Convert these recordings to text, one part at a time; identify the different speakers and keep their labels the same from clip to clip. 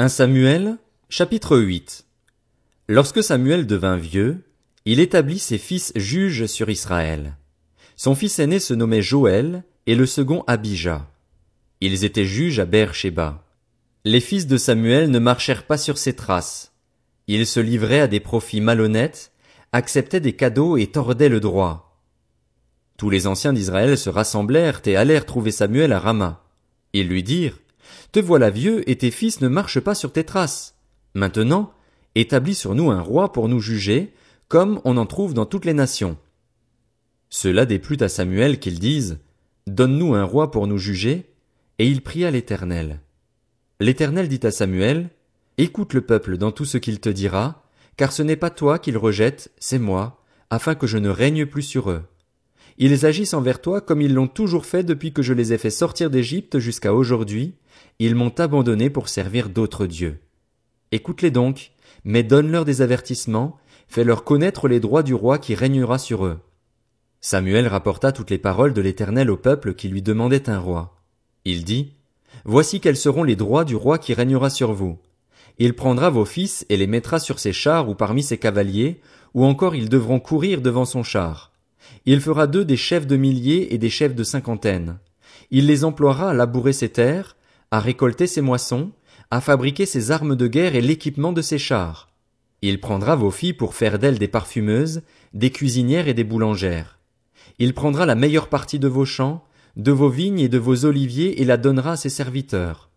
Speaker 1: 1 Samuel, chapitre 8 Lorsque Samuel devint vieux, il établit ses fils juges sur Israël. Son fils aîné se nommait Joël, et le second Abijah. Ils étaient juges à Beer-Sheba. Les fils de Samuel ne marchèrent pas sur ses traces. Ils se livraient à des profits malhonnêtes, acceptaient des cadeaux et tordaient le droit. Tous les anciens d'Israël se rassemblèrent et allèrent trouver Samuel à Rama. Ils lui dirent, te voilà vieux et tes fils ne marchent pas sur tes traces. Maintenant, établis sur nous un roi pour nous juger, comme on en trouve dans toutes les nations. Cela déplut à Samuel qu'il dise, Donne-nous un roi pour nous juger, et il pria l'Éternel. L'Éternel dit à Samuel, Écoute le peuple dans tout ce qu'il te dira, car ce n'est pas toi qu'il rejette, c'est moi, afin que je ne règne plus sur eux. Ils agissent envers toi comme ils l'ont toujours fait depuis que je les ai fait sortir d'Égypte jusqu'à aujourd'hui, ils m'ont abandonné pour servir d'autres dieux. Écoute-les donc, mais donne-leur des avertissements, fais-leur connaître les droits du roi qui régnera sur eux. Samuel rapporta toutes les paroles de l'Éternel au peuple qui lui demandait un roi. Il dit, Voici quels seront les droits du roi qui régnera sur vous. Il prendra vos fils et les mettra sur ses chars ou parmi ses cavaliers, ou encore ils devront courir devant son char. Il fera d'eux des chefs de milliers et des chefs de cinquantaine. Il les emploiera à labourer ses terres, à récolter ses moissons, à fabriquer ses armes de guerre et l'équipement de ses chars. Il prendra vos filles pour faire d'elles des parfumeuses, des cuisinières et des boulangères. Il prendra la meilleure partie de vos champs, de vos vignes et de vos oliviers et la donnera à ses serviteurs.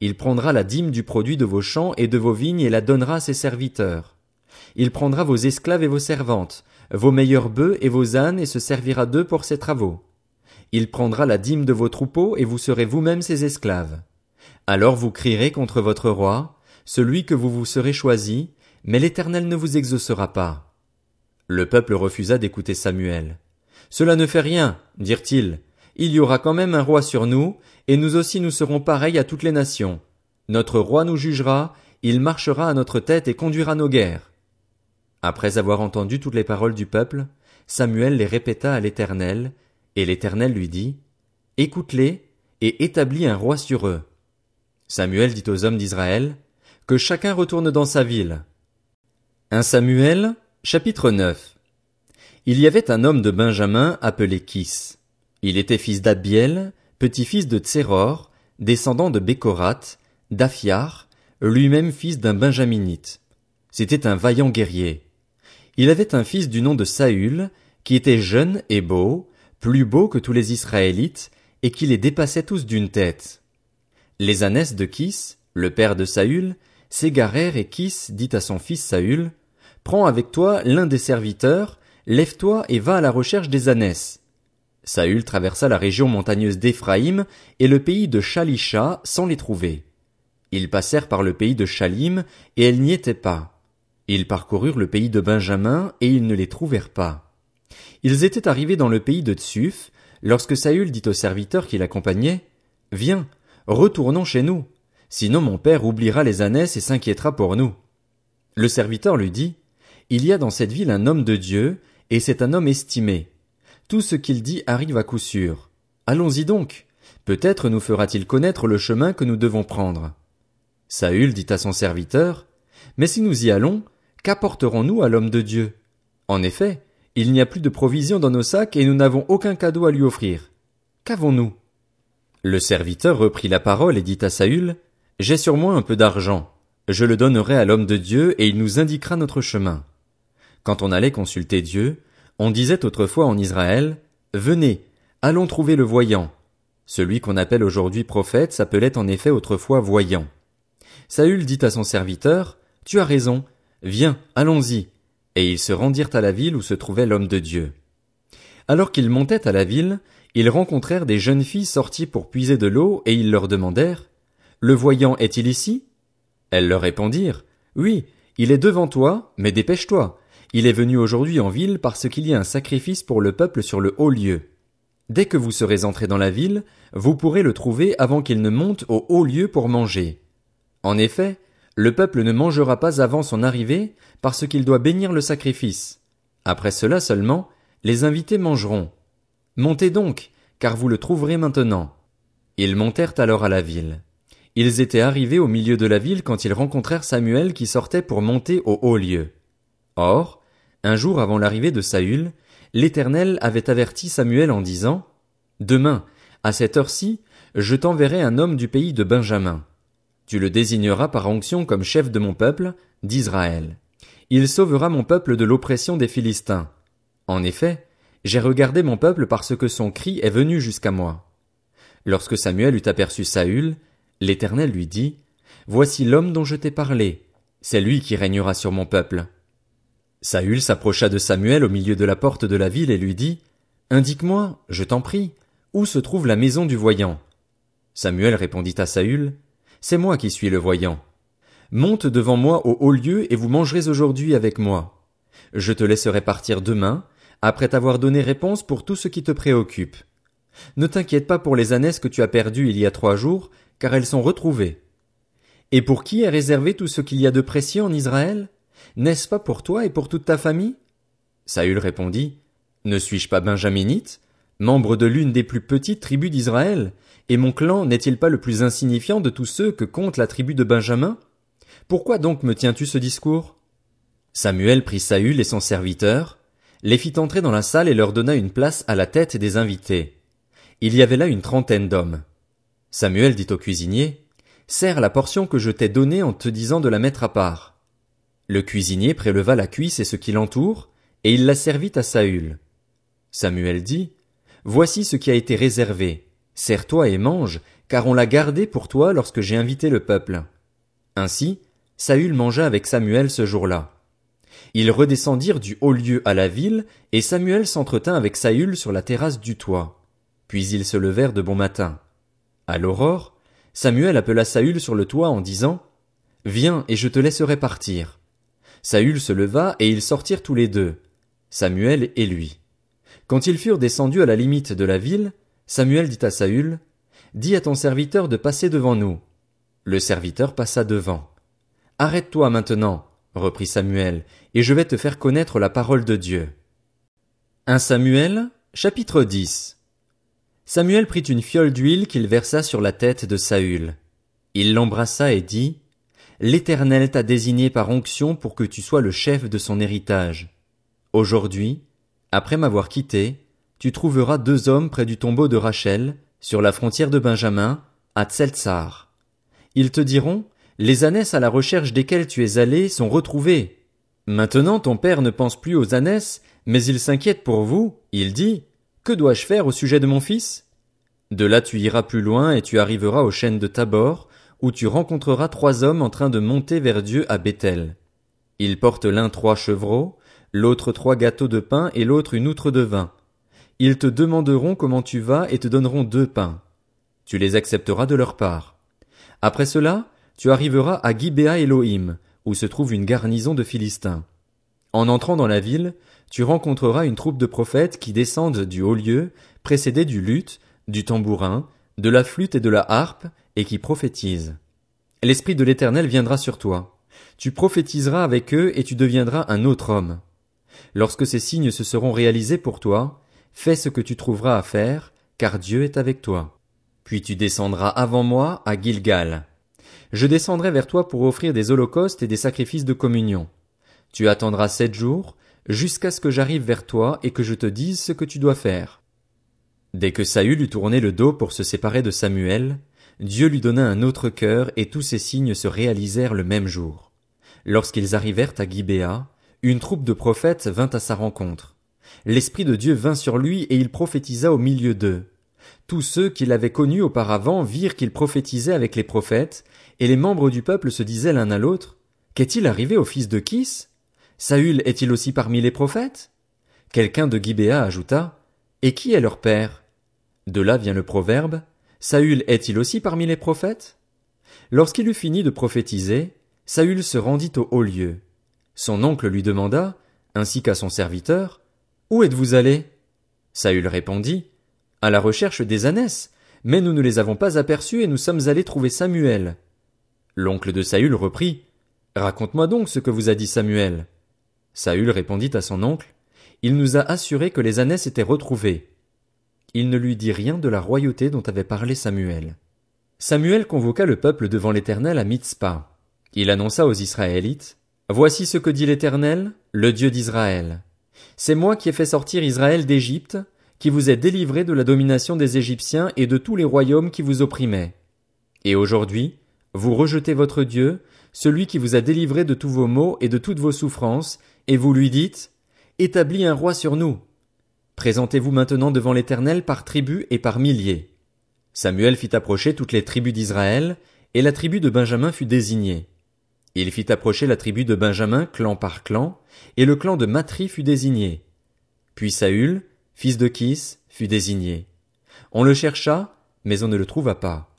Speaker 1: Il prendra la dîme du produit de vos champs et de vos vignes et la donnera à ses serviteurs. Il prendra vos esclaves et vos servantes, vos meilleurs bœufs et vos ânes et se servira d'eux pour ses travaux. Il prendra la dîme de vos troupeaux et vous serez vous-même ses esclaves. Alors vous crierez contre votre roi, celui que vous vous serez choisi, mais l'Éternel ne vous exaucera pas. Le peuple refusa d'écouter Samuel. Cela ne fait rien, dirent-ils. Il y aura quand même un roi sur nous, et nous aussi nous serons pareils à toutes les nations. Notre roi nous jugera, il marchera à notre tête et conduira nos guerres. Après avoir entendu toutes les paroles du peuple, Samuel les répéta à l'Éternel, et l'Éternel lui dit, Écoute-les, et établis un roi sur eux. Samuel dit aux hommes d'Israël, Que chacun retourne dans sa ville. 1 Samuel, chapitre 9. Il y avait un homme de Benjamin appelé Kis. Il était fils d'Abiel, petit-fils de Tséror, descendant de Bécorat, d'Aphiar, lui-même fils d'un Benjaminite. C'était un vaillant guerrier. Il avait un fils du nom de Saül, qui était jeune et beau, plus beau que tous les Israélites, et qui les dépassait tous d'une tête. Les ânesses de Kis, le père de Saül, s'égarèrent et Kis dit à son fils Saül, Prends avec toi l'un des serviteurs, lève-toi et va à la recherche des ânesses. Saül traversa la région montagneuse d'Éphraïm et le pays de Shalisha sans les trouver. Ils passèrent par le pays de Shalim et elles n'y étaient pas. Ils parcoururent le pays de Benjamin, et ils ne les trouvèrent pas. Ils étaient arrivés dans le pays de Tsuf, lorsque Saül dit au serviteur qui l'accompagnait, Viens, retournons chez nous, sinon mon père oubliera les ânesses et s'inquiétera pour nous. Le serviteur lui dit, Il y a dans cette ville un homme de Dieu, et c'est un homme estimé. Tout ce qu'il dit arrive à coup sûr. Allons-y donc. Peut-être nous fera-t-il connaître le chemin que nous devons prendre. Saül dit à son serviteur, Mais si nous y allons, Qu'apporterons-nous à l'homme de Dieu? En effet, il n'y a plus de provisions dans nos sacs et nous n'avons aucun cadeau à lui offrir. Qu'avons-nous? Le serviteur reprit la parole et dit à Saül, J'ai sur moi un peu d'argent. Je le donnerai à l'homme de Dieu et il nous indiquera notre chemin. Quand on allait consulter Dieu, on disait autrefois en Israël, Venez, allons trouver le voyant. Celui qu'on appelle aujourd'hui prophète s'appelait en effet autrefois voyant. Saül dit à son serviteur, Tu as raison, Viens, allons-y. Et ils se rendirent à la ville où se trouvait l'homme de Dieu. Alors qu'ils montaient à la ville, ils rencontrèrent des jeunes filles sorties pour puiser de l'eau, et ils leur demandèrent, Le voyant est-il ici? Elles leur répondirent, Oui, il est devant toi, mais dépêche-toi. Il est venu aujourd'hui en ville parce qu'il y a un sacrifice pour le peuple sur le haut lieu. Dès que vous serez entrés dans la ville, vous pourrez le trouver avant qu'il ne monte au haut lieu pour manger. En effet, le peuple ne mangera pas avant son arrivée, parce qu'il doit bénir le sacrifice. Après cela seulement, les invités mangeront. Montez donc, car vous le trouverez maintenant. Ils montèrent alors à la ville. Ils étaient arrivés au milieu de la ville quand ils rencontrèrent Samuel qui sortait pour monter au haut lieu. Or, un jour avant l'arrivée de Saül, l'Éternel avait averti Samuel en disant, Demain, à cette heure-ci, je t'enverrai un homme du pays de Benjamin. Tu le désigneras par onction comme chef de mon peuple, d'Israël. Il sauvera mon peuple de l'oppression des Philistins. En effet, j'ai regardé mon peuple parce que son cri est venu jusqu'à moi. Lorsque Samuel eut aperçu Saül, l'Éternel lui dit, Voici l'homme dont je t'ai parlé. C'est lui qui régnera sur mon peuple. Saül s'approcha de Samuel au milieu de la porte de la ville et lui dit, Indique-moi, je t'en prie, où se trouve la maison du voyant? Samuel répondit à Saül, C'est moi qui suis le voyant. Monte devant moi au haut lieu et vous mangerez aujourd'hui avec moi. Je te laisserai partir demain, après t'avoir donné réponse pour tout ce qui te préoccupe. Ne t'inquiète pas pour les ânesses que tu as perdues il y a trois jours, car elles sont retrouvées. Et pour qui est réservé tout ce qu'il y a de précieux en Israël? N'est-ce pas pour toi et pour toute ta famille? Saül répondit, Ne suis-je pas benjaminite, membre de l'une des plus petites tribus d'Israël, et mon clan n'est-il pas le plus insignifiant de tous ceux que compte la tribu de Benjamin? Pourquoi donc me tiens-tu ce discours? Samuel prit Saül et son serviteur, les fit entrer dans la salle et leur donna une place à la tête des invités. Il y avait là une trentaine d'hommes. Samuel dit au cuisinier, Serre la portion que je t'ai donnée en te disant de la mettre à part. Le cuisinier préleva la cuisse et ce qui l'entoure, et il la servit à Saül. Samuel dit, Voici ce qui a été réservé. Sers-toi et mange, car on l'a gardé pour toi lorsque j'ai invité le peuple. Ainsi, Saül mangea avec Samuel ce jour-là. Ils redescendirent du haut lieu à la ville, et Samuel s'entretint avec Saül sur la terrasse du toit. Puis ils se levèrent de bon matin. À l'aurore, Samuel appela Saül sur le toit en disant, Viens et je te laisserai partir. Saül se leva et ils sortirent tous les deux, Samuel et lui. Quand ils furent descendus à la limite de la ville, Samuel dit à Saül, Dis à ton serviteur de passer devant nous. Le serviteur passa devant. Arrête-toi maintenant, reprit Samuel, et je vais te faire connaître la parole de Dieu. 1 Samuel, chapitre 10 Samuel prit une fiole d'huile qu'il versa sur la tête de Saül. Il l'embrassa et dit, L'Éternel t'a désigné par onction pour que tu sois le chef de son héritage. Aujourd'hui, après m'avoir quitté, tu trouveras deux hommes près du tombeau de Rachel, sur la frontière de Benjamin, à Tseltsar. Ils te diront, les ânesses à la recherche desquelles tu es allé sont retrouvées. Maintenant ton père ne pense plus aux ânesses, mais il s'inquiète pour vous, il dit, que dois-je faire au sujet de mon fils? De là tu iras plus loin et tu arriveras aux chênes de Tabor, où tu rencontreras trois hommes en train de monter vers Dieu à Bethel. Ils portent l'un trois chevreaux, l'autre trois gâteaux de pain et l'autre une outre de vin. Ils te demanderont comment tu vas et te donneront deux pains. Tu les accepteras de leur part. Après cela, tu arriveras à Gibéa Elohim, où se trouve une garnison de Philistins. En entrant dans la ville, tu rencontreras une troupe de prophètes qui descendent du haut lieu, précédés du luth, du tambourin, de la flûte et de la harpe, et qui prophétisent. L'Esprit de l'Éternel viendra sur toi. Tu prophétiseras avec eux et tu deviendras un autre homme. Lorsque ces signes se seront réalisés pour toi, fais ce que tu trouveras à faire, car Dieu est avec toi. Puis tu descendras avant moi à Gilgal. Je descendrai vers toi pour offrir des holocaustes et des sacrifices de communion. Tu attendras sept jours, jusqu'à ce que j'arrive vers toi et que je te dise ce que tu dois faire. Dès que Saül eut tourné le dos pour se séparer de Samuel, Dieu lui donna un autre cœur et tous ces signes se réalisèrent le même jour. Lorsqu'ils arrivèrent à Gibéa, une troupe de prophètes vint à sa rencontre. L'Esprit de Dieu vint sur lui et il prophétisa au milieu d'eux. Tous ceux qui l'avaient connu auparavant virent qu'il prophétisait avec les prophètes, et les membres du peuple se disaient l'un à l'autre, Qu'est-il arrivé au fils de Kis? Saül est-il aussi parmi les prophètes? Quelqu'un de Gibéa ajouta, Et qui est leur père? De là vient le proverbe, Saül est-il aussi parmi les prophètes? Lorsqu'il eut fini de prophétiser, Saül se rendit au haut lieu. Son oncle lui demanda, ainsi qu'à son serviteur, Où êtes-vous allé? Saül répondit, À la recherche des ânesses, mais nous ne les avons pas aperçus et nous sommes allés trouver Samuel. L'oncle de Saül reprit, Raconte-moi donc ce que vous a dit Samuel. Saül répondit à son oncle, Il nous a assuré que les ânesses étaient retrouvées. Il ne lui dit rien de la royauté dont avait parlé Samuel. Samuel convoqua le peuple devant l'Éternel à Mitzpah. Il annonça aux Israélites, Voici ce que dit l'Éternel, le Dieu d'Israël. C'est moi qui ai fait sortir Israël d'Égypte, qui vous ai délivré de la domination des Égyptiens et de tous les royaumes qui vous opprimaient. Et aujourd'hui, vous rejetez votre Dieu, celui qui vous a délivré de tous vos maux et de toutes vos souffrances, et vous lui dites, Établis un roi sur nous. Présentez-vous maintenant devant l'Éternel par tribus et par milliers. Samuel fit approcher toutes les tribus d'Israël, et la tribu de Benjamin fut désignée. Il fit approcher la tribu de Benjamin clan par clan, et le clan de Matri fut désigné. Puis Saül, fils de Kis, fut désigné. On le chercha, mais on ne le trouva pas.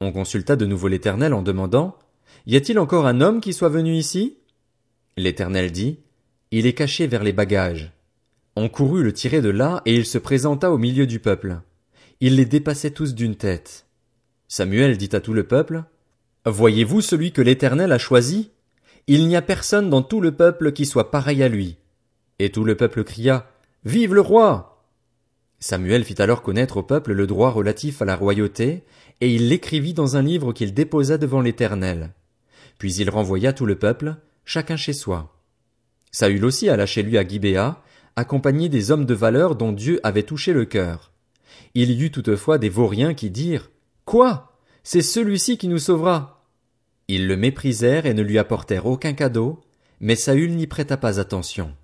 Speaker 1: On consulta de nouveau l'Éternel en demandant, Y a-t-il encore un homme qui soit venu ici? L'Éternel dit, Il est caché vers les bagages. On courut le tirer de là, et il se présenta au milieu du peuple. Il les dépassait tous d'une tête. Samuel dit à tout le peuple, Voyez-vous celui que l'Éternel a choisi? Il n'y a personne dans tout le peuple qui soit pareil à lui. Et tout le peuple cria, Vive le roi! Samuel fit alors connaître au peuple le droit relatif à la royauté, et il l'écrivit dans un livre qu'il déposa devant l'Éternel. Puis il renvoya tout le peuple, chacun chez soi. Saül aussi alla chez lui à Gibéa, accompagné des hommes de valeur dont Dieu avait touché le cœur. Il y eut toutefois des vauriens qui dirent, Quoi? C'est celui-ci qui nous sauvera. Ils le méprisèrent et ne lui apportèrent aucun cadeau, mais Saül n'y prêta pas attention.